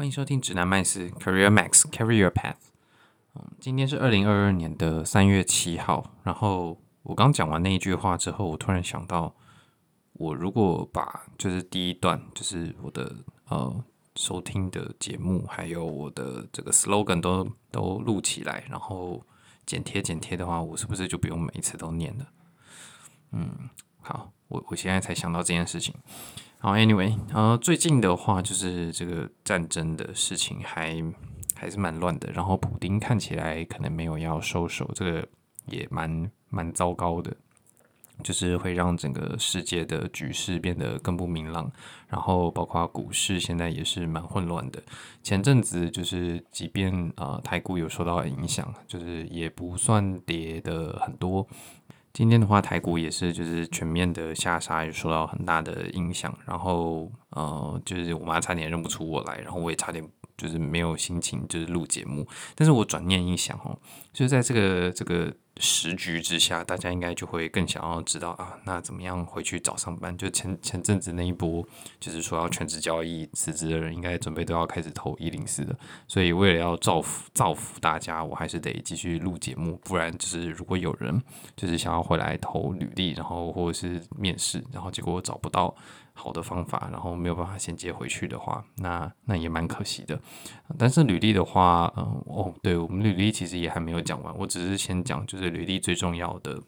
欢迎收听指南麦斯 Career Max Carry Your Path。嗯，今天是二零二二年的三月七号。然后我刚讲完那一句话之后，我突然想到，我如果把就是第一段，就是我的呃收听的节目，还有我的这个 slogan 都都录起来，然后剪贴剪贴的话，我是不是就不用每一次都念了？嗯，好，我我现在才想到这件事情。好，Anyway，然后最近的话，就是这个战争的事情还还是蛮乱的。然后普丁看起来可能没有要收手，这个也蛮蛮糟糕的，就是会让整个世界的局势变得更不明朗。然后包括股市现在也是蛮混乱的。前阵子就是，即便呃台股有受到影响，就是也不算跌的很多。今天的话，台股也是就是全面的下杀，也受到很大的影响。然后呃，就是我妈差点认不出我来，然后我也差点就是没有心情就是录节目。但是我转念一想哦，就是在这个这个。时局之下，大家应该就会更想要知道啊，那怎么样回去找上班？就前前阵子那一波，就是说要全职交易辞职的人，应该准备都要开始投一零四的。所以为了要造福造福大家，我还是得继续录节目，不然就是如果有人就是想要回来投履历，然后或者是面试，然后结果我找不到。好的方法，然后没有办法衔接回去的话，那那也蛮可惜的。但是履历的话，嗯，哦，对，我们履历其实也还没有讲完，我只是先讲就是履历最重要的，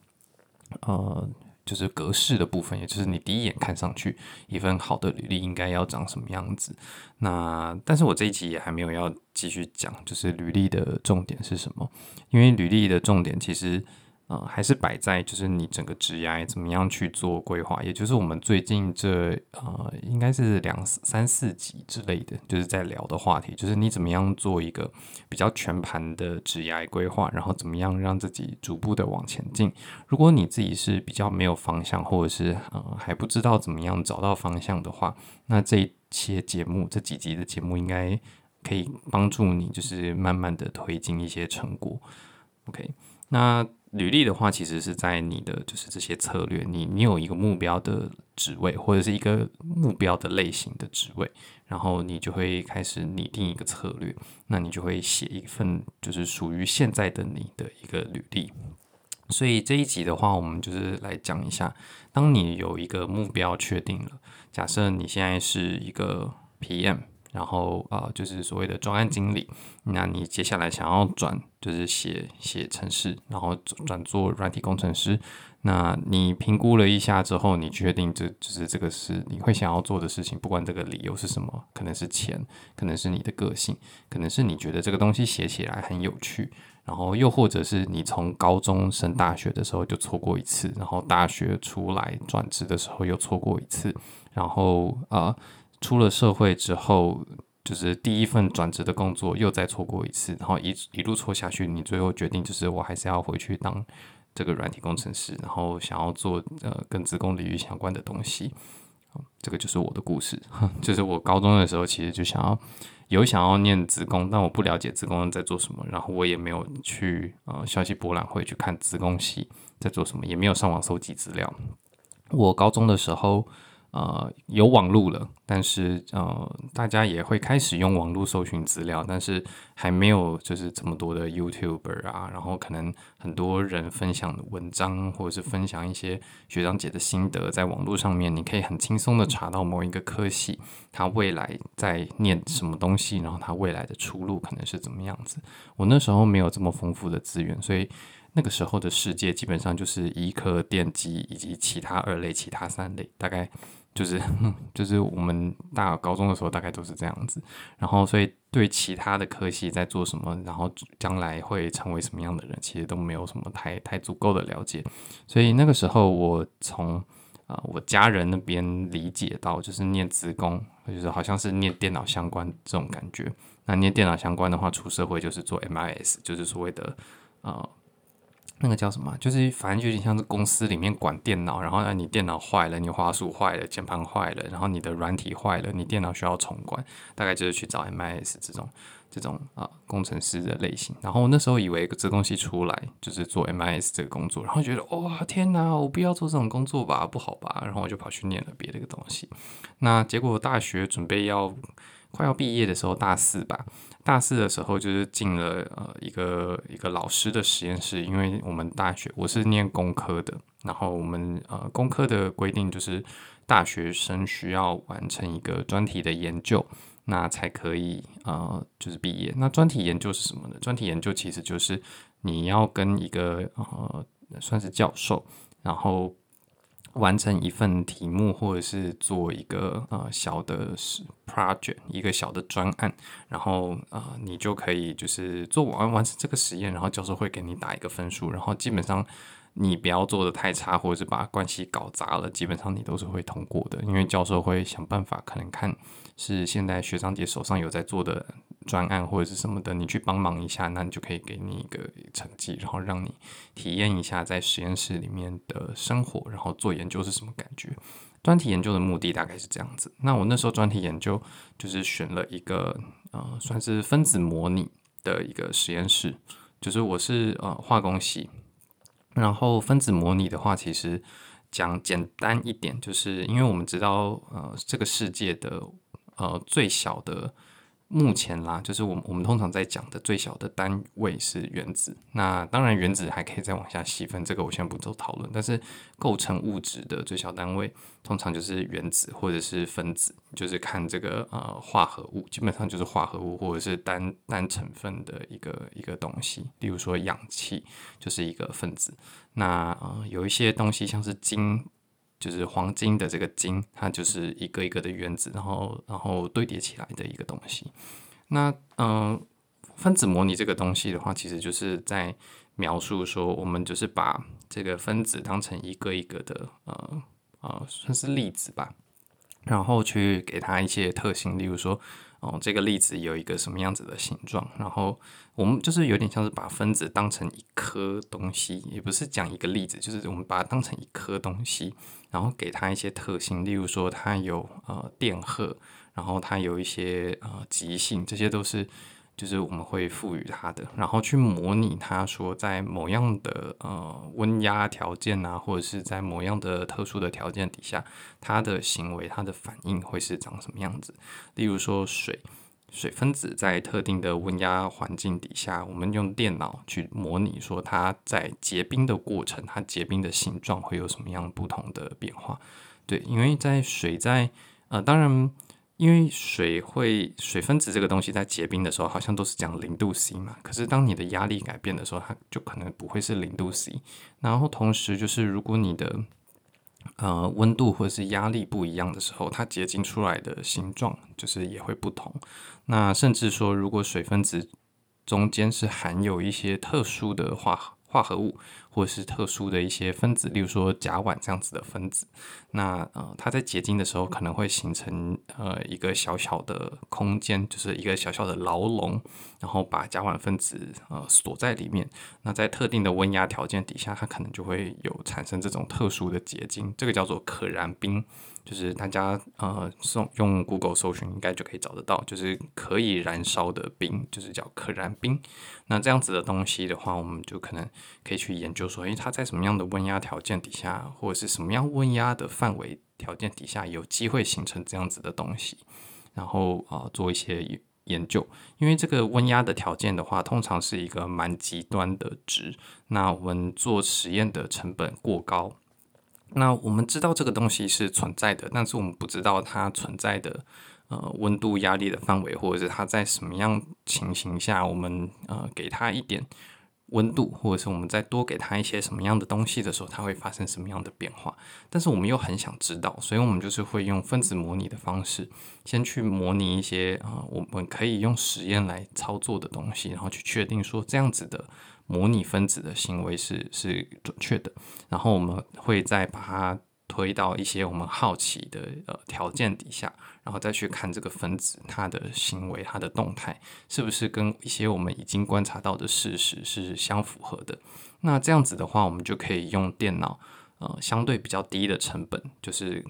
呃，就是格式的部分，也就是你第一眼看上去一份好的履历应该要长什么样子。那但是我这一集也还没有要继续讲，就是履历的重点是什么？因为履历的重点其实。呃，还是摆在就是你整个职涯怎么样去做规划，也就是我们最近这呃应该是两三四集之类的，就是在聊的话题，就是你怎么样做一个比较全盘的职涯规划，然后怎么样让自己逐步的往前进。如果你自己是比较没有方向，或者是呃还不知道怎么样找到方向的话，那这一些节目这几集的节目应该可以帮助你，就是慢慢的推进一些成果。OK，那。履历的话，其实是在你的就是这些策略，你你有一个目标的职位，或者是一个目标的类型的职位，然后你就会开始拟定一个策略，那你就会写一份就是属于现在的你的一个履历。所以这一集的话，我们就是来讲一下，当你有一个目标确定了，假设你现在是一个 PM。然后啊、呃，就是所谓的专案经理。那你接下来想要转，就是写写程式，然后转做软体工程师。那你评估了一下之后，你确定这就是这个是你会想要做的事情，不管这个理由是什么，可能是钱，可能是你的个性，可能是你觉得这个东西写起来很有趣，然后又或者是你从高中升大学的时候就错过一次，然后大学出来转职的时候又错过一次，然后啊。呃出了社会之后，就是第一份转职的工作又再错过一次，然后一一路错下去，你最后决定就是我还是要回去当这个软体工程师，然后想要做呃跟资工领域相关的东西。这个就是我的故事，就是我高中的时候其实就想要有想要念职工，但我不了解职工在做什么，然后我也没有去呃消息博览会去看职工系在做什么，也没有上网搜集资料。我高中的时候。呃，有网络了，但是呃，大家也会开始用网络搜寻资料，但是还没有就是这么多的 YouTuber 啊，然后可能很多人分享的文章或者是分享一些学长姐的心得，在网络上面，你可以很轻松的查到某一个科系，他未来在念什么东西，然后他未来的出路可能是怎么样子。我那时候没有这么丰富的资源，所以那个时候的世界基本上就是医科、电机以及其他二类、其他三类，大概。就是 就是我们大高中的时候大概都是这样子，然后所以对其他的科系在做什么，然后将来会成为什么样的人，其实都没有什么太太足够的了解。所以那个时候我从啊、我家人那边理解到，就是念职工，就是好像是念电脑相关这种感觉。那念电脑相关的话，出社会就是做 MIS，就是所谓的啊。那个叫什么？就是反正就有点像是公司里面管电脑，然后让你电脑坏了，你滑鼠坏了，键盘坏了，然后你的软体坏了，你电脑需要重灌，大概就是去找 MIS 这种这种啊工程师的类型。然后我那时候以为这东西出来就是做 MIS 这个工作，然后觉得哇、天哪，我不要做这种工作吧，不好吧？然后我就跑去念了别的个东西。那结果大学准备要快要毕业的时候，大四吧，大四的时候就是进了呃一个一个老师的实验室，因为我们大学我是念工科的，然后我们呃工科的规定就是大学生需要完成一个专题的研究。那才可以呃，就是毕业。那专题研究是什么呢？专题研究其实就是你要跟一个呃，算是教授，然后完成一份题目，或者是做一个呃小的 project，一个小的专案，然后呃，你就可以就是做完完成这个实验，然后教授会给你打一个分数，然后基本上你不要做的太差，或者是把关系搞砸了，基本上你都是会通过的，因为教授会想办法，可能看。是现在学长姐手上有在做的专案或者是什么的，你去帮忙一下，那你就可以给你一个成绩，然后让你体验一下在实验室里面的生活，然后做研究是什么感觉。专题研究的目的大概是这样子。那我那时候专题研究就是选了一个呃，算是分子模拟的一个实验室，就是我是呃化工系，然后分子模拟的话，其实讲简单一点，就是因为我们知道呃这个世界的。呃，最小的目前啦，就是我们我们通常在讲的最小的单位是原子。那当然，原子还可以再往下细分，这个我先不做讨论。但是构成物质的最小单位，通常就是原子或者是分子，就是看这个呃化合物，基本上就是化合物或者是单单成分的一个一个东西。例如说氧气就是一个分子。那呃有一些东西像是金。就是黄金的这个金，它就是一个一个的原子，然后然后堆叠起来的一个东西。那嗯、分子模拟这个东西的话，其实就是在描述说，我们就是把这个分子当成一个一个的呃呃，算是粒子吧，然后去给它一些特性，例如说。哦，这个粒子有一个什么样子的形状？然后我们就是有点像是把分子当成一颗东西，也不是讲一个粒子，就是我们把它当成一颗东西，然后给它一些特性，例如说它有呃电荷，然后它有一些呃极性，这些都是。就是我们会赋予它的，然后去模拟它，说在某样的呃温压条件啊，或者是在某样的特殊的条件底下，它的行为、它的反应会是长什么样子。例如说水，水分子在特定的温压环境底下，我们用电脑去模拟，说它在结冰的过程，它结冰的形状会有什么样不同的变化。对，因为在水在呃，当然。因为水会水分子这个东西在结冰的时候，好像都是讲零度 C 嘛。可是当你的压力改变的时候，它就可能不会是零度 C。然后同时就是，如果你的呃温度或者是压力不一样的时候，它结晶出来的形状就是也会不同。那甚至说，如果水分子中间是含有一些特殊的化化合物。或者是特殊的一些分子，例如说甲烷这样子的分子，那呃，它在结晶的时候可能会形成呃一个小小的空间，就是一个小小的牢笼，然后把甲烷分子呃锁在里面。那在特定的温压条件底下，它可能就会有产生这种特殊的结晶，这个叫做可燃冰。就是大家呃搜用 Google 搜寻应该就可以找得到，就是可以燃烧的冰，就是叫可燃冰。那这样子的东西的话，我们就可能可以去研究说，诶，它在什么样的温压条件底下，或者是什么样温压的范围条件底下，有机会形成这样子的东西，然后啊、做一些研究。因为这个温压的条件的话，通常是一个蛮极端的值，那我们做实验的成本过高。那我们知道这个东西是存在的，但是我们不知道它存在的呃温度、压力的范围，或者是它在什么样情形下，我们呃给它一点温度，或者是我们再多给它一些什么样的东西的时候，它会发生什么样的变化。但是我们又很想知道，所以我们就是会用分子模拟的方式，先去模拟一些啊、呃、我们可以用实验来操作的东西，然后去确定说这样子的。模拟分子的行为是是准确的，然后我们会再把它推到一些我们好奇的呃条件底下，然后再去看这个分子它的行为、它的动态是不是跟一些我们已经观察到的事实是相符合的。那这样子的话，我们就可以用电脑呃相对比较低的成本，就是。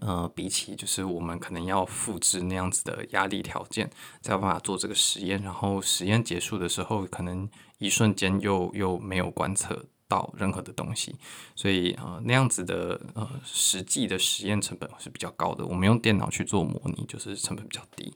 呃，比起就是我们可能要复制那样子的压力条件，才有办法做这个实验，然后实验结束的时候，可能一瞬间又又没有观测到任何的东西，所以呃那样子的呃实际的实验成本是比较高的。我们用电脑去做模拟，就是成本比较低。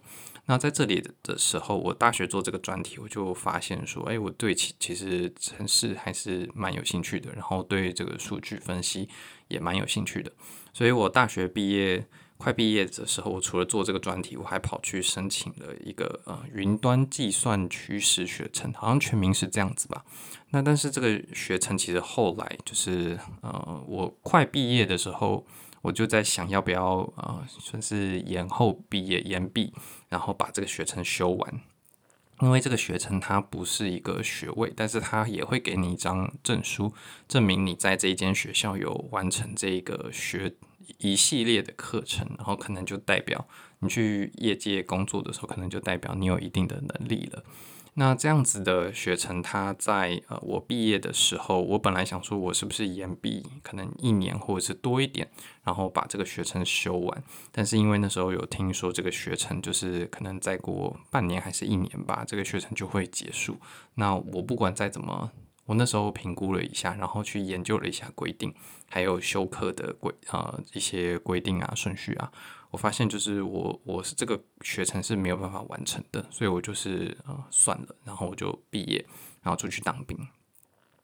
那在这里的时候，我大学做这个专题，我就发现说，哎，我对其其实城市还是蛮有兴趣的，然后对这个数据分析也蛮有兴趣的。所以我大学毕业快毕业的时候，我除了做这个专题，我还跑去申请了一个呃云端计算趋势学程，好像全名是这样子吧。那但是这个学程其实后来就是呃我快毕业的时候。我就在想，要不要呃，算是延后毕业、延毕，然后把这个学程修完。因为这个学程它不是一个学位，但是它也会给你一张证书，证明你在这一间学校有完成这个学一系列的课程，然后可能就代表你去业界工作的时候，可能就代表你有一定的能力了。那这样子的学程，他在呃我毕业的时候，我本来想说，我是不是延毕可能一年或者是多一点，然后把这个学程修完。但是因为那时候有听说这个学程就是可能再过半年还是一年吧，这个学程就会结束。那我不管再怎么，我那时候评估了一下，然后去研究了一下规定，还有修课的规呃一些规定啊顺序啊。我发现就是我我是这个学程是没有办法完成的，所以我就是呃算了，然后我就毕业，然后出去当兵，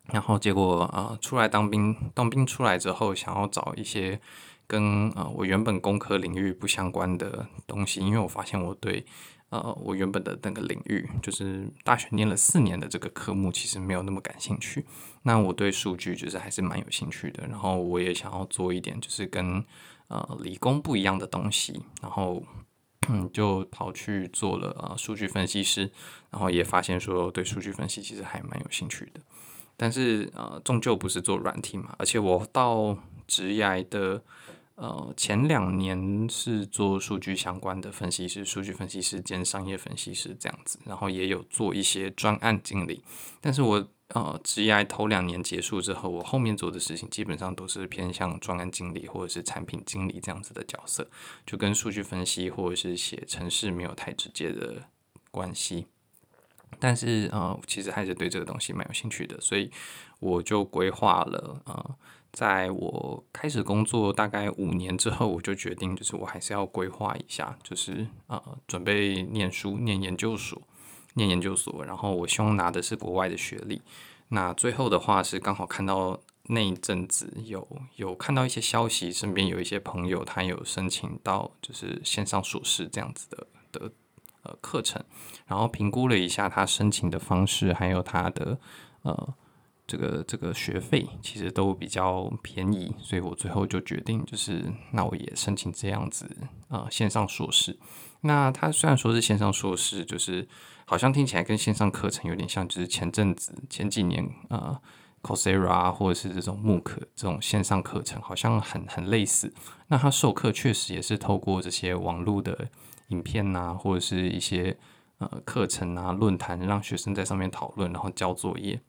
然后结果啊、出来当兵，当兵出来之后想要找一些跟呃我原本工科领域不相关的东西，因为我发现我对呃我原本的那个领域，就是大学念了四年的这个科目，其实没有那么感兴趣。那我对数据就是还是蛮有兴趣的，然后我也想要做一点就是跟。呃，理工不一样的东西，然后就跑去做了呃数据分析师，然后也发现说对数据分析其实还蛮有兴趣的，但是呃终究不是做软体嘛，而且我到职涯的呃前两年是做数据相关的分析师，数据分析师兼商业分析师这样子，然后也有做一些专案经理，但是我。呃，职业头两年结束之后，我后面做的事情基本上都是偏向专案经理或者是产品经理这样子的角色，就跟数据分析或者是写程式没有太直接的关系。但是呃，其实还是对这个东西蛮有兴趣的，所以我就规划了。呃，在我开始工作大概五年之后，我就决定，就是我还是要规划一下，就是呃，准备念书，念研究所。念研究所，然后我希望拿的是国外的学历。那最后的话是刚好看到那一阵子有有看到一些消息，身边有一些朋友他有申请到就是线上硕士这样子的的呃课程，然后评估了一下他申请的方式，还有他的呃这个这个学费其实都比较便宜，所以我最后就决定就是那我也申请这样子啊、线上硕士。那他虽然说是线上硕士，就是。好像听起来跟线上课程有点像，就是前阵子前几年呃，Coursera 或者是这种 MOOC 这种线上课程，好像很很类似。那他授课确实也是透过这些网络的影片呐、啊，或者是一些呃课程啊论坛，让学生在上面讨论，然后交作业。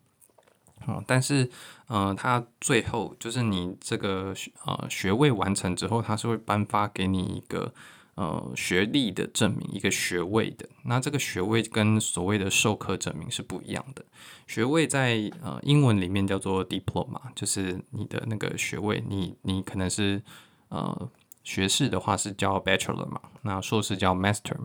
嗯，但是呃，他最后就是你这个呃学位完成之后，他是会颁发给你一个。呃，学历的证明，一个学位的，那这个学位跟所谓的授课证明是不一样的。学位在呃英文里面叫做 diploma，就是你的那个学位，你你可能是呃学士的话是叫 bachelor 嘛，那硕士叫 master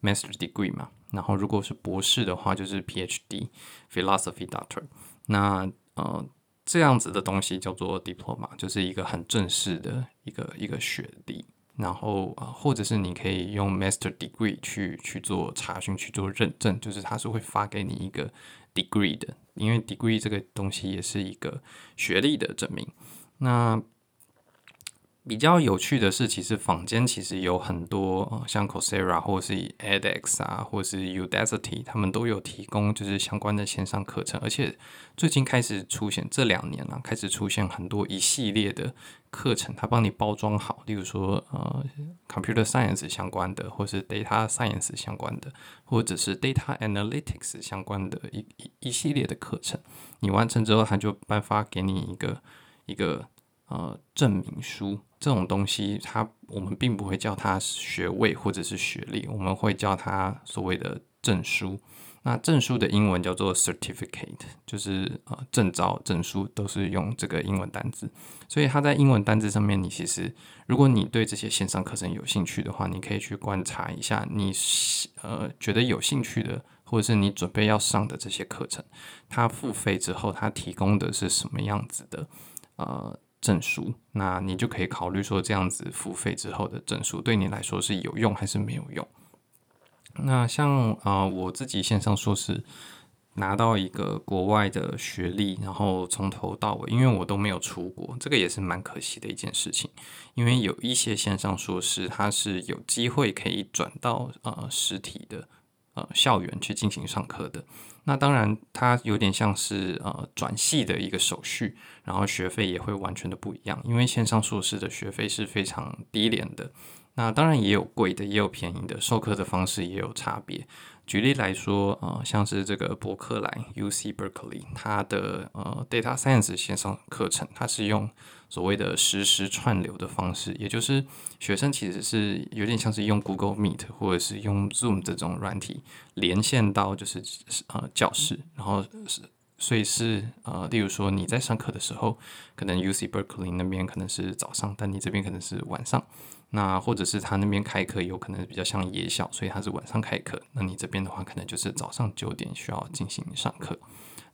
master degree 嘛，然后如果是博士的话就是 PhD，philosophy doctor，那呃这样子的东西叫做 diploma，就是一个很正式的一个一个学历。然后啊，或者是你可以用 Master Degree 去去做查询、去做认证，就是他是会发给你一个 Degree 的，因为 Degree 这个东西也是一个学历的证明。那比较有趣的是，其实坊间其实有很多，像 Coursera 或是 edX 啊，或是 Udacity，他们都有提供就是相关的线上课程，而且最近开始出现，这两年了，开始出现很多一系列的课程，它帮你包装好，例如说呃 Computer Science 相关的，或是 Data Science 相关的，或者是 Data Analytics 相关的一一一系列的课程，你完成之后，他就颁发给你一个一个呃证明书。这种东西，它我们并不会叫它学位或者是学历，我们会叫它所谓的证书。那证书的英文叫做 certificate，就是呃证照、证书都是用这个英文单字。所以它在英文单字上面，你其实如果你对这些线上课程有兴趣的话，你可以去观察一下你呃觉得有兴趣的，或者是你准备要上的这些课程，它付费之后，它提供的是什么样子的呃。证书，那你就可以考虑说，这样子付费之后的证书对你来说是有用还是没有用？那像啊、呃，我自己线上硕士拿到一个国外的学历，然后从头到尾，因为我都没有出国，这个也是蛮可惜的一件事情。因为有一些线上硕士，它是有机会可以转到呃实体的呃校园去进行上课的。那当然，它有点像是呃转系的一个手续，然后学费也会完全的不一样，因为线上硕士的学费是非常低廉的。那当然也有贵的，也有便宜的，授课的方式也有差别。举例来说，呃，像是这个伯克莱 （UC Berkeley），它的呃 Data Science 线上课程，它是用所谓的实时串流的方式，也就是学生其实是有点像是用 Google Meet 或者是用 Zoom 这种软体连线到就是呃教室，然后是所以是呃，例如说你在上课的时候，可能 UC Berkeley 那边可能是早上，但你这边可能是晚上。那或者是他那边开课有可能比较像夜校，所以他是晚上开课。那你这边的话，可能就是早上九点需要进行上课。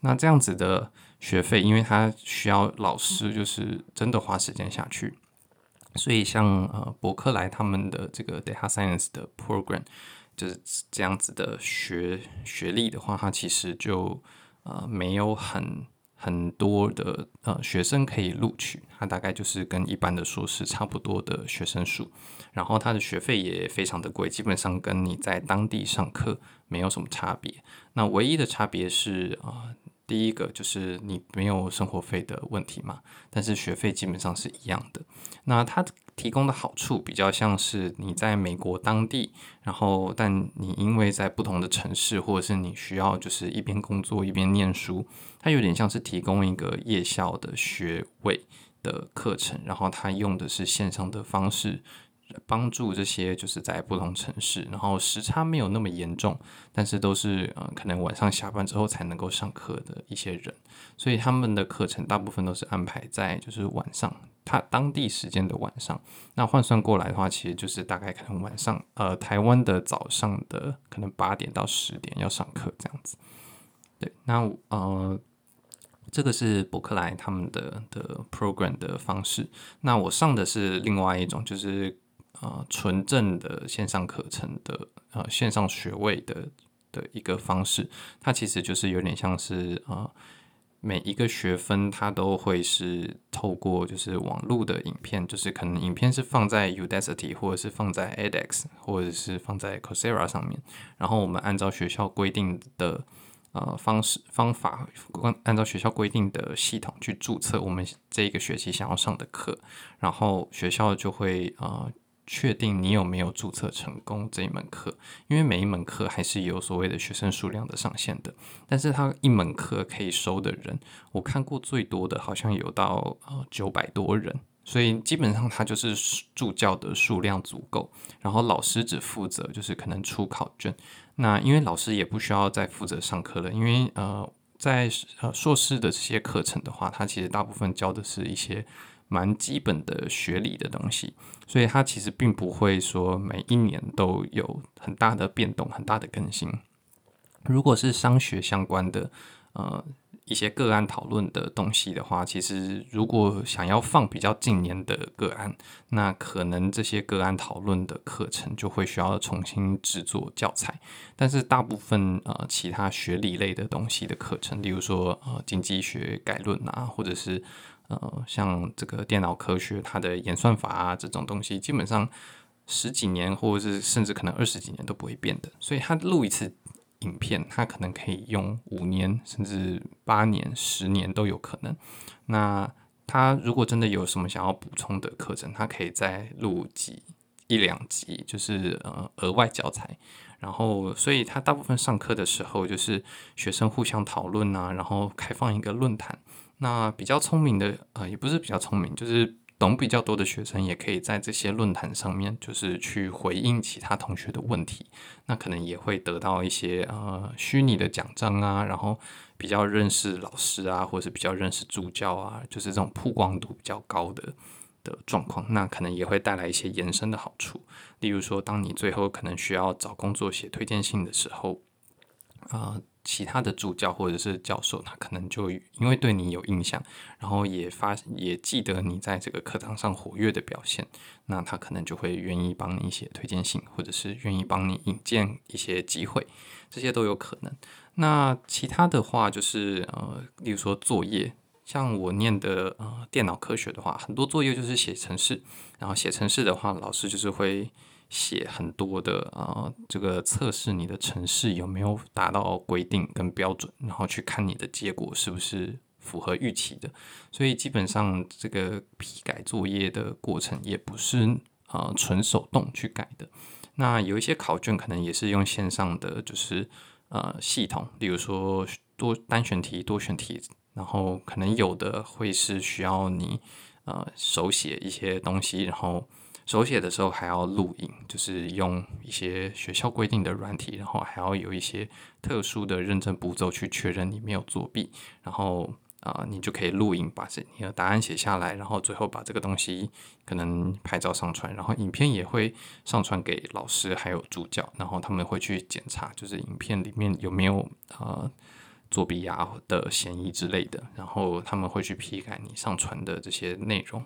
那这样子的学费，因为他需要老师就是真的花时间下去，所以像呃伯克莱他们的这个 Data Science 的 Program 就是这样子的学学历的话，它其实就呃没有很。很多的呃学生可以录取，它大概就是跟一般的硕士差不多的学生数，然后它的学费也非常的贵，基本上跟你在当地上课没有什么差别。那唯一的差别是啊。呃第一个就是你没有生活费的问题嘛，但是学费基本上是一样的。那它提供的好处比较像是你在美国当地，然后但你因为在不同的城市，或者是你需要就是一边工作一边念书，它有点像是提供一个夜校的学位的课程，然后它用的是线上的方式。帮助这些就是在不同城市，然后时差没有那么严重，但是都是呃可能晚上下班之后才能够上课的一些人，所以他们的课程大部分都是安排在就是晚上，他当地时间的晚上。那换算过来的话，其实就是大概可能晚上呃台湾的早上的可能八点到十点要上课这样子。对，那呃这个是伯克莱他们的的 program 的方式。那我上的是另外一种，就是。呃，纯正的线上课程的呃线上学位的的一个方式，它其实就是有点像是呃每一个学分它都会是透过就是网络的影片，就是可能影片是放在 Udacity 或者是放在 edX 或者是放在 Coursera 上面，然后我们按照学校规定的呃方式方法，按照学校规定的系统去注册我们这一个学期想要上的课，然后学校就会呃。确定你有没有注册成功这一门课，因为每一门课还是有所谓的学生数量的上限的。但是它一门课可以收的人，我看过最多的好像有到呃九百多人，所以基本上它就是助教的数量足够，然后老师只负责就是可能出考卷。那因为老师也不需要再负责上课了，因为呃在呃硕士的这些课程的话，它其实大部分教的是一些。蛮基本的学理的东西，所以它其实并不会说每一年都有很大的变动、很大的更新。如果是商学相关的，呃，一些个案讨论的东西的话，其实如果想要放比较近年的个案，那可能这些个案讨论的课程就会需要重新制作教材。但是大部分呃其他学理类的东西的课程，例如说呃经济学概论啊，或者是呃，像这个电脑科学，它的演算法啊，这种东西，基本上十几年或者是甚至可能二十几年都不会变的。所以，他录一次影片，他可能可以用五年，甚至八年、十年都有可能。那他如果真的有什么想要补充的课程，他可以再录几一两集，就是呃额外教材。然后，所以他大部分上课的时候，就是学生互相讨论啊，然后开放一个论坛。那比较聪明的，呃，也不是比较聪明，就是懂比较多的学生也可以在这些论坛上面，就是去回应其他同学的问题，那可能也会得到一些呃虚拟的奖章啊，然后比较认识老师啊，或者是比较认识助教啊，就是这种曝光度比较高的的状况，那可能也会带来一些延伸的好处，例如说，当你最后可能需要找工作写推荐信的时候，啊、其他的助教或者是教授，他可能就因为对你有印象，然后也发也记得你在这个课堂上活跃的表现，那他可能就会愿意帮你写推荐信，或者是愿意帮你引荐一些机会，这些都有可能。那其他的话就是呃，例如说作业，像我念的呃电脑科学的话，很多作业就是写程式，然后写程式的话，老师就是会。写很多的呃，这个测试你的城市有没有达到规定跟标准，然后去看你的结果是不是符合预期的。所以基本上这个批改作业的过程也不是呃纯手动去改的。那有一些考卷可能也是用线上的，就是呃系统，例如说多单选题、多选题，然后可能有的会是需要你呃手写一些东西，然后。手写的时候还要录影，就是用一些学校规定的软体，然后还要有一些特殊的认证步骤去确认你没有作弊，然后啊、你就可以录影，把这你的答案写下来，然后最后把这个东西可能拍照上传，然后影片也会上传给老师还有助教，然后他们会去检查，就是影片里面有没有呃作弊啊的嫌疑之类的，然后他们会去批改你上传的这些内容。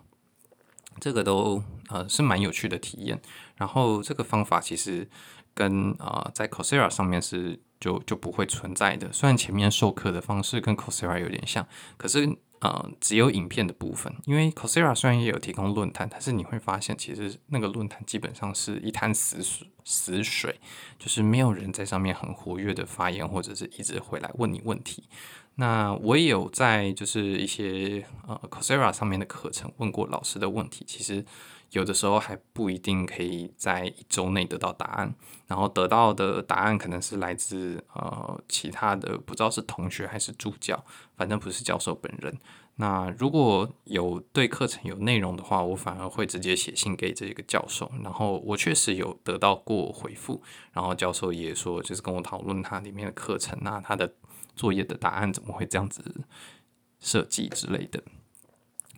这个都呃是蛮有趣的体验，然后这个方法其实跟、呃、在 Coursera 上面是就就不会存在的。虽然前面授课的方式跟 Coursera 有点像，可是呃只有影片的部分。因为 Coursera 虽然也有提供论坛，但是你会发现其实那个论坛基本上是一滩死水，死水就是没有人在上面很活跃的发言，或者是一直回来问你问题。那我也有在就是一些呃 Coursera 上面的课程问过老师的问题，其实有的时候还不一定可以在一周内得到答案，然后得到的答案可能是来自呃其他的不知道是同学还是助教，反正不是教授本人。那如果有对课程有内容的话，我反而会直接写信给这个教授，然后我确实有得到过回复，然后教授也说就是跟我讨论他里面的课程啊，他的。作业的答案怎么会这样子设计之类的？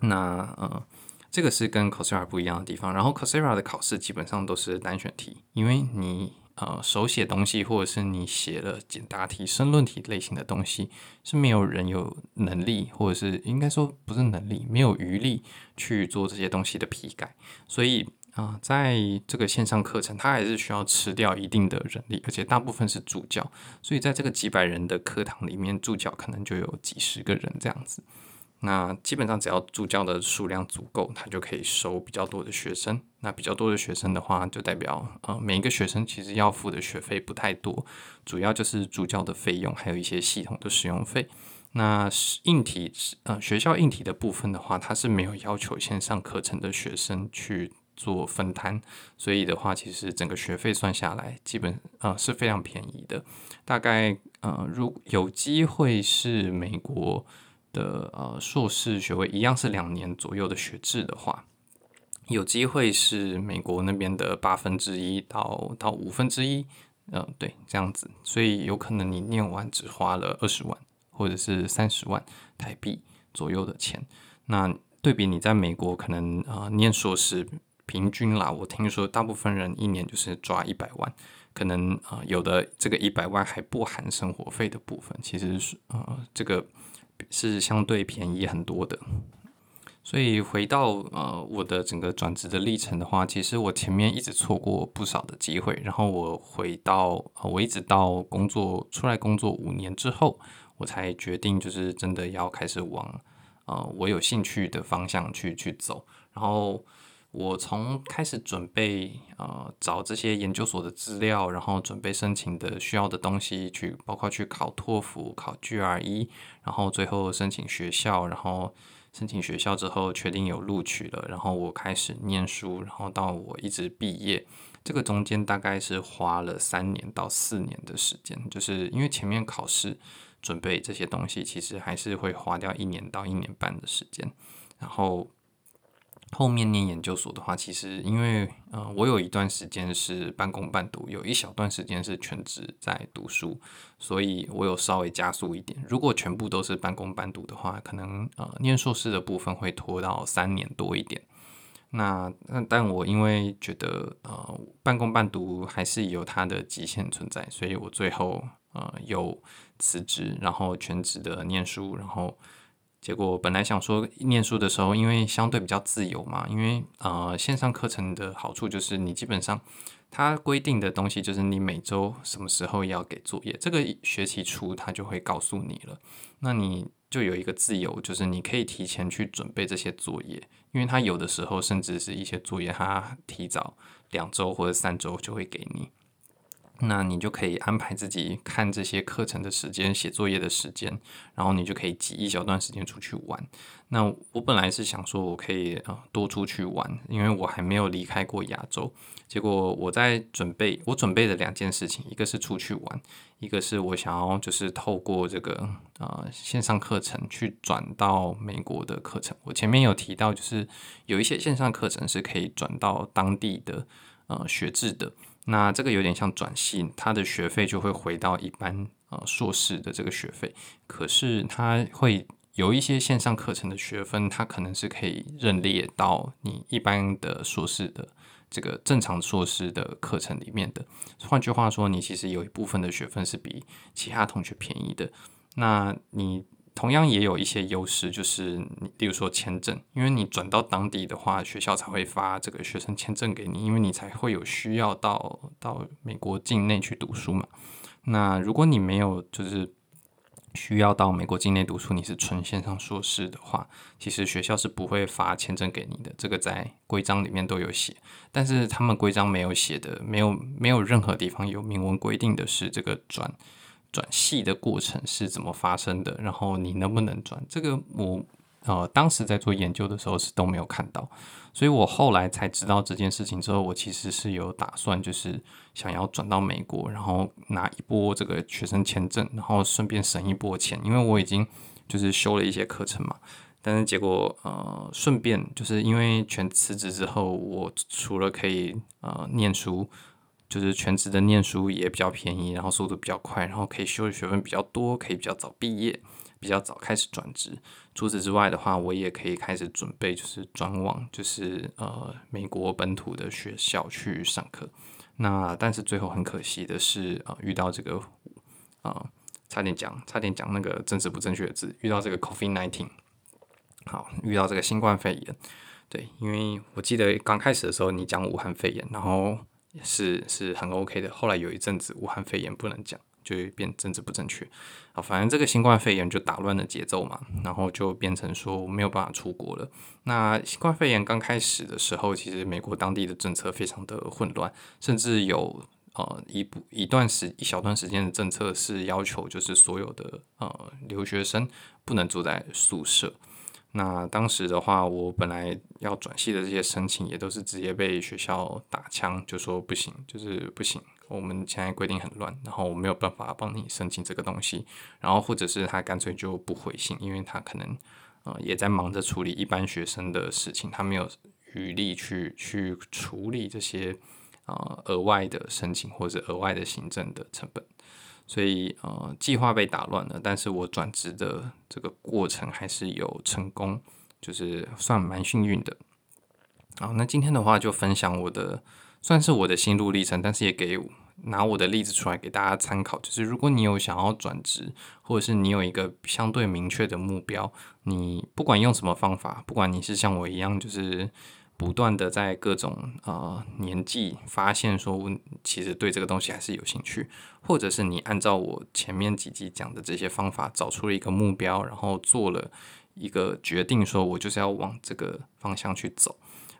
那呃，这个是跟 Coursera 不一样的地方。然后 Coursera 的考试基本上都是单选题，因为你呃手写东西或者是你写了简答题、申论题类型的东西，是没有人有能力，或者是应该说不是能力，没有余力去做这些东西的批改，所以。啊，在这个线上课程，它还是需要吃掉一定的人力，而且大部分是助教，所以在这个几百人的课堂里面，助教可能就有几十个人这样子。那基本上只要助教的数量足够，他就可以收比较多的学生。那比较多的学生的话，就代表呃每一个学生其实要付的学费不太多，主要就是助教的费用，还有一些系统的使用费。那硬体呃学校硬体的部分的话，它是没有要求线上课程的学生去。做分摊，所以的话，其实整个学费算下来，基本呃是非常便宜的。大概呃，如有机会是美国的呃硕士学位，一样是两年左右的学制的话，有机会是美国那边的八分之一到到五分之一，呃，对，这样子。所以有可能你念完只花了二十万或者是三十万台币左右的钱。那对比你在美国可能啊、呃、念硕士。平均啦，我听说大部分人一年就是抓一百万，可能啊、有的这个一百万还不含生活费的部分，其实是呃这个是相对便宜很多的。所以回到呃我的整个转职的历程的话，其实我前面一直错过不少的机会，然后我回到我一直到工作出来工作五年之后，我才决定就是真的要开始往呃我有兴趣的方向去去走，然后。我从开始准备呃找这些研究所的资料，然后准备申请的需要的东西，去包括去考托福、考 GRE，然后最后申请学校，然后申请学校之后确定有录取了，然后我开始念书，然后到我一直毕业，这个中间大概是花了三年到四年的时间，就是因为前面考试准备这些东西，其实还是会花掉一年到一年半的时间，然后。后面念研究所的话，其实因为呃，我有一段时间是半工半读，有一小段时间是全职在读书，所以我有稍微加速一点。如果全部都是半工半读的话，可能呃，念硕士的部分会拖到三年多一点。那但但我因为觉得呃，半工半读还是有它的极限存在，所以我最后呃有辞职，然后全职的念书，然后。结果本来想说念书的时候，因为相对比较自由嘛，因为呃线上课程的好处就是你基本上它规定的东西就是你每周什么时候要给作业，这个学期初它就会告诉你了，那你就有一个自由，就是你可以提前去准备这些作业，因为它有的时候甚至是一些作业，它提早两周或者三周就会给你。那你就可以安排自己看这些课程的时间、写作业的时间，然后你就可以挤一小段时间出去玩。那我本来是想说，我可以啊多出去玩，因为我还没有离开过亚洲。结果我在准备，我准备的两件事情，一个是出去玩，一个是我想要就是透过这个呃线上课程去转到美国的课程。我前面有提到，就是有一些线上课程是可以转到当地的呃学制的。那这个有点像转系，他的学费就会回到一般呃硕士的这个学费，可是他会有一些线上课程的学分，它可能是可以认列到你一般的硕士的这个正常硕士的课程里面的。换句话说，你其实有一部分的学分是比其他同学便宜的。那你。同样也有一些优势，就是你，例如说签证，因为你转到当地的话，学校才会发这个学生签证给你，因为你才会有需要到到美国境内去读书嘛。那如果你没有就是需要到美国境内读书，你是纯线上硕士的话，其实学校是不会发签证给你的，这个在规章里面都有写。但是他们规章没有写的，没有没有任何地方有明文规定的是这个转。转系的过程是怎么发生的？然后你能不能转？这个我呃当时在做研究的时候是都没有看到，所以我后来才知道这件事情之后，我其实是有打算，就是想要转到美国，然后拿一波这个学生签证，然后顺便省一波钱，因为我已经就是修了一些课程嘛。但是结果呃顺便就是因为全辞职之后，我除了可以呃念书。就是全职的念书也比较便宜，然后速度比较快，然后可以修的学分比较多，可以比较早毕业，比较早开始转职。除此之外的话，我也可以开始准备，就是转往就是呃美国本土的学校去上课。那但是最后很可惜的是，呃遇到这个呃差点讲差点讲那个政治不正确的字，遇到这个 COVID-19，好，遇到这个新冠肺炎。对，因为我记得刚开始的时候你讲武汉肺炎，然后。是是很 OK 的。后来有一阵子武汉肺炎不能讲，就变政治不正确。啊，反正这个新冠肺炎就打乱了节奏嘛，然后就变成说没有办法出国了。那新冠肺炎刚开始的时候，其实美国当地的政策非常的混乱，甚至有呃一部一段时一小段时间的政策是要求就是所有的呃留学生不能住在宿舍。那当时的话，我本来要转系的这些申请也都是直接被学校打枪，就说不行，就是不行。我们现在规定很乱，然后我没有办法帮你申请这个东西，然后或者是他干脆就不回信，因为他可能呃也在忙着处理一般学生的事情，他没有余力去去处理这些呃额外的申请或者额外的行政的成本。所以，呃，计划被打乱了，但是我转职的这个过程还是有成功，就是算蛮幸运的。好，那今天的话就分享我的，算是我的心路历程，但是也给拿我的例子出来给大家参考。就是如果你有想要转职，或者是你有一个相对明确的目标，你不管用什么方法，不管你是像我一样，就是。不断的在各种呃年纪发现说，其实对这个东西还是有兴趣，或者是你按照我前面几集讲的这些方法找出了一个目标，然后做了一个决定，说我就是要往这个方向去走，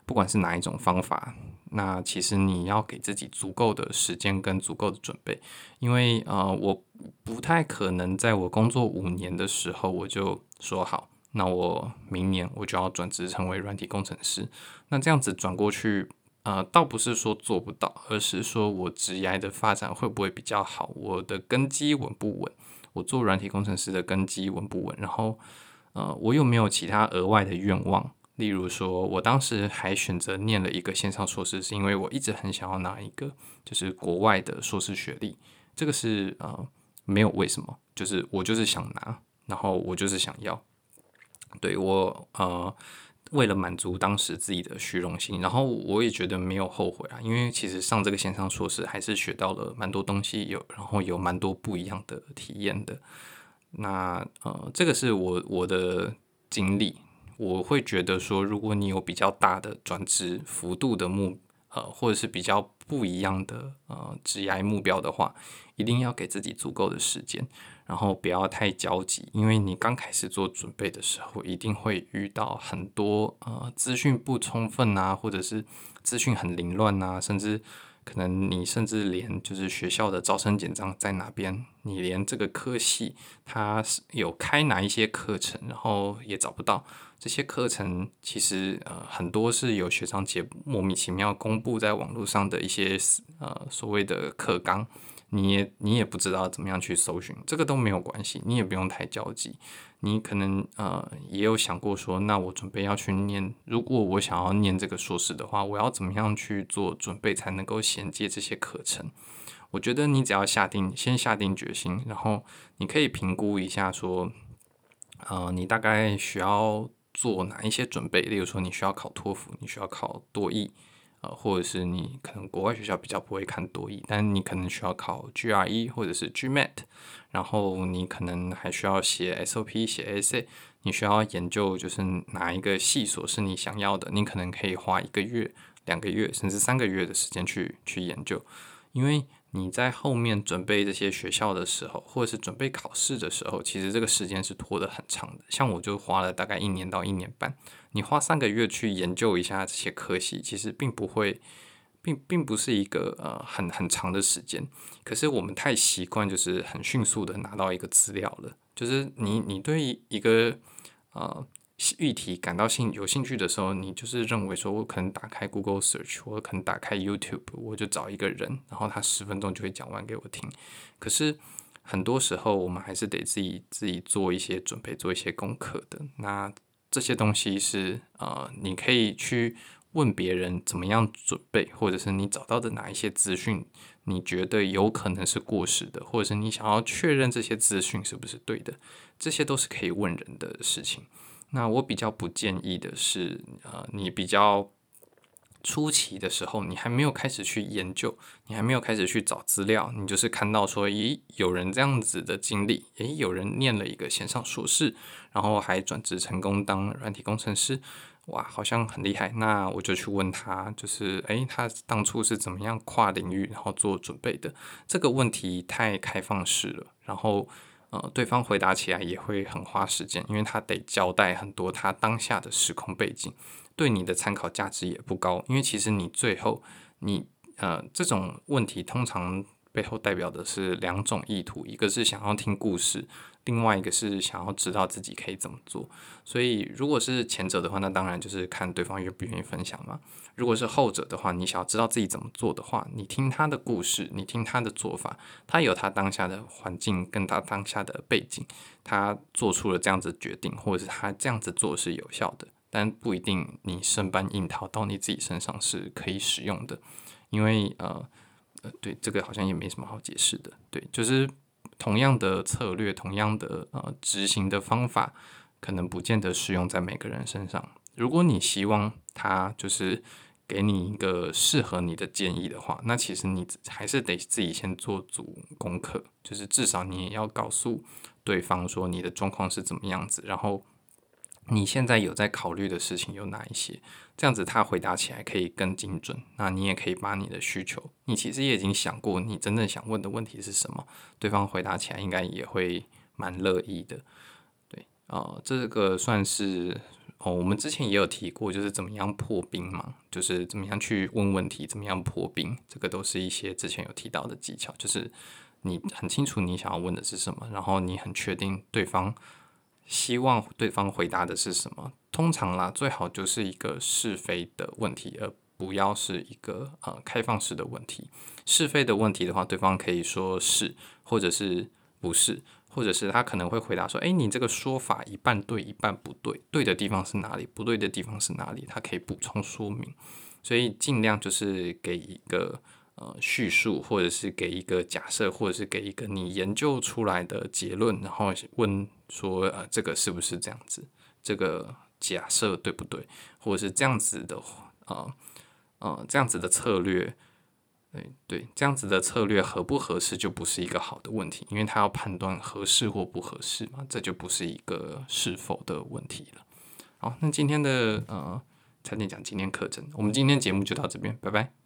不管是哪一种方法，那其实你要给自己足够的时间跟足够的准备，因为呃我不太可能在我工作五年的时候我就说好。那我明年我就要转职成为软体工程师。那这样子转过去，呃，倒不是说做不到，而是说我职业的发展会不会比较好？我的根基稳不稳？我做软体工程师的根基稳不稳？然后，呃，我有没有其他额外的愿望？例如说，我当时还选择念了一个线上硕士，是因为我一直很想要拿一个就是国外的硕士学历。这个是呃没有为什么，就是我就是想拿，然后我就是想要。对，我呃为了满足当时自己的虚荣心，然后我也觉得没有后悔啊，因为其实上这个线上硕士还是学到了蛮多东西，有然后有蛮多不一样的体验的。那呃这个是我我的经历。我会觉得说，如果你有比较大的转职幅度的目，呃，或者是比较不一样的呃职业目标的话，一定要给自己足够的时间，然后不要太焦急，因为你刚开始做准备的时候，一定会遇到很多呃资讯不充分啊，或者是资讯很凌乱啊，甚至。可能你甚至连就是学校的招生简章在哪边，你连这个科系它是有开哪一些课程，然后也找不到。这些课程其实呃很多是有学长姐莫名其妙公布在网络上的一些呃所谓的课纲。你也你也不知道怎么样去搜寻，这个都没有关系，你也不用太焦急。你可能呃也有想过说，那我准备要去念，如果我想要念这个硕士的话，我要怎么样去做准备才能够衔接这些课程？我觉得你只要下定，先下定决心，然后你可以评估一下说，呃，你大概需要做哪一些准备？例如说，你需要考托福，你需要考多益。或者是你可能国外学校比较不会看多译，但你可能需要考 GRE 或者是 GMAT，然后你可能还需要写 SOP、写 AC，你需要研究就是哪一个系所是你想要的，你可能可以花一个月、两个月甚至三个月的时间去去研究，因为你在后面准备这些学校的时候，或者是准备考试的时候，其实这个时间是拖得很长的，像我就花了大概一年到一年半。你花三个月去研究一下这些科系，其实并不会，并并不是一个呃很很长的时间。可是我们太习惯就是很迅速的拿到一个资料了，就是你你对一个呃议题感到兴有兴趣的时候，你就是认为说我可能打开 Google Search，我可能打开 YouTube，我就找一个人，然后他十分钟就会讲完给我听。可是很多时候我们还是得自己自己做一些准备，做一些功课的。那这些东西是呃，你可以去问别人怎么样准备，或者是你找到的哪一些资讯，你觉得有可能是过时的，或者是你想要确认这些资讯是不是对的，这些都是可以问人的事情。那我比较不建议的是，呃，你比较初期的时候，你还没有开始去研究，你还没有开始去找资料，你就是看到说，咦，有人这样子的经历，诶，有人念了一个线上硕士。然后还转职成功当软体工程师，哇，好像很厉害。那我就去问他，就是诶，他当初是怎么样跨领域然后做准备的？这个问题太开放式了，然后呃，对方回答起来也会很花时间，因为他得交代很多他当下的时空背景，对你的参考价值也不高。因为其实你最后你呃这种问题通常背后代表的是两种意图，一个是想要听故事。另外一个是想要知道自己可以怎么做，所以如果是前者的话，那当然就是看对方愿不愿意分享嘛。如果是后者的话，你想要知道自己怎么做的话，你听他的故事，你听他的做法，他有他当下的环境跟他当下的背景，他做出了这样子决定，或者是他这样子做是有效的，但不一定你生搬硬套到你自己身上是可以使用的，因为呃对这个好像也没什么好解释的，对，就是。同样的策略，同样的呃执行的方法，可能不见得适用在每个人身上。如果你希望他就是给你一个适合你的建议的话，那其实你还是得自己先做足功课，就是至少你也要告诉对方说你的状况是怎么样子，然后。你现在有在考虑的事情有哪一些？这样子他回答起来可以更精准。那你也可以把你的需求，你其实也已经想过你真正想问的问题是什么，对方回答起来应该也会蛮乐意的。对，呃，这个算是哦，我们之前也有提过，就是怎么样破冰嘛，就是怎么样去问问题，怎么样破冰，这个都是一些之前有提到的技巧，就是你很清楚你想要问的是什么，然后你很确定对方。希望对方回答的是什么？通常啦，最好就是一个是非的问题，而不要是一个呃开放式的问题。是非的问题的话，对方可以说是，或者是不是，或者是他可能会回答说：“诶，你这个说法一半对，一半不对，对的地方是哪里？不对的地方是哪里？”他可以补充说明，所以尽量就是给一个呃叙述，或者是给一个假设，或者是给一个你研究出来的结论，然后问说：“呃，这个是不是这样子？这个假设对不对？或者是这样子的呃呃这样子的策略？”对对，这样子的策略合不合适就不是一个好的问题，因为他要判断合适或不合适嘛，这就不是一个是否的问题了。好，那今天的呃，差点讲今天课程，我们今天节目就到这边，拜拜。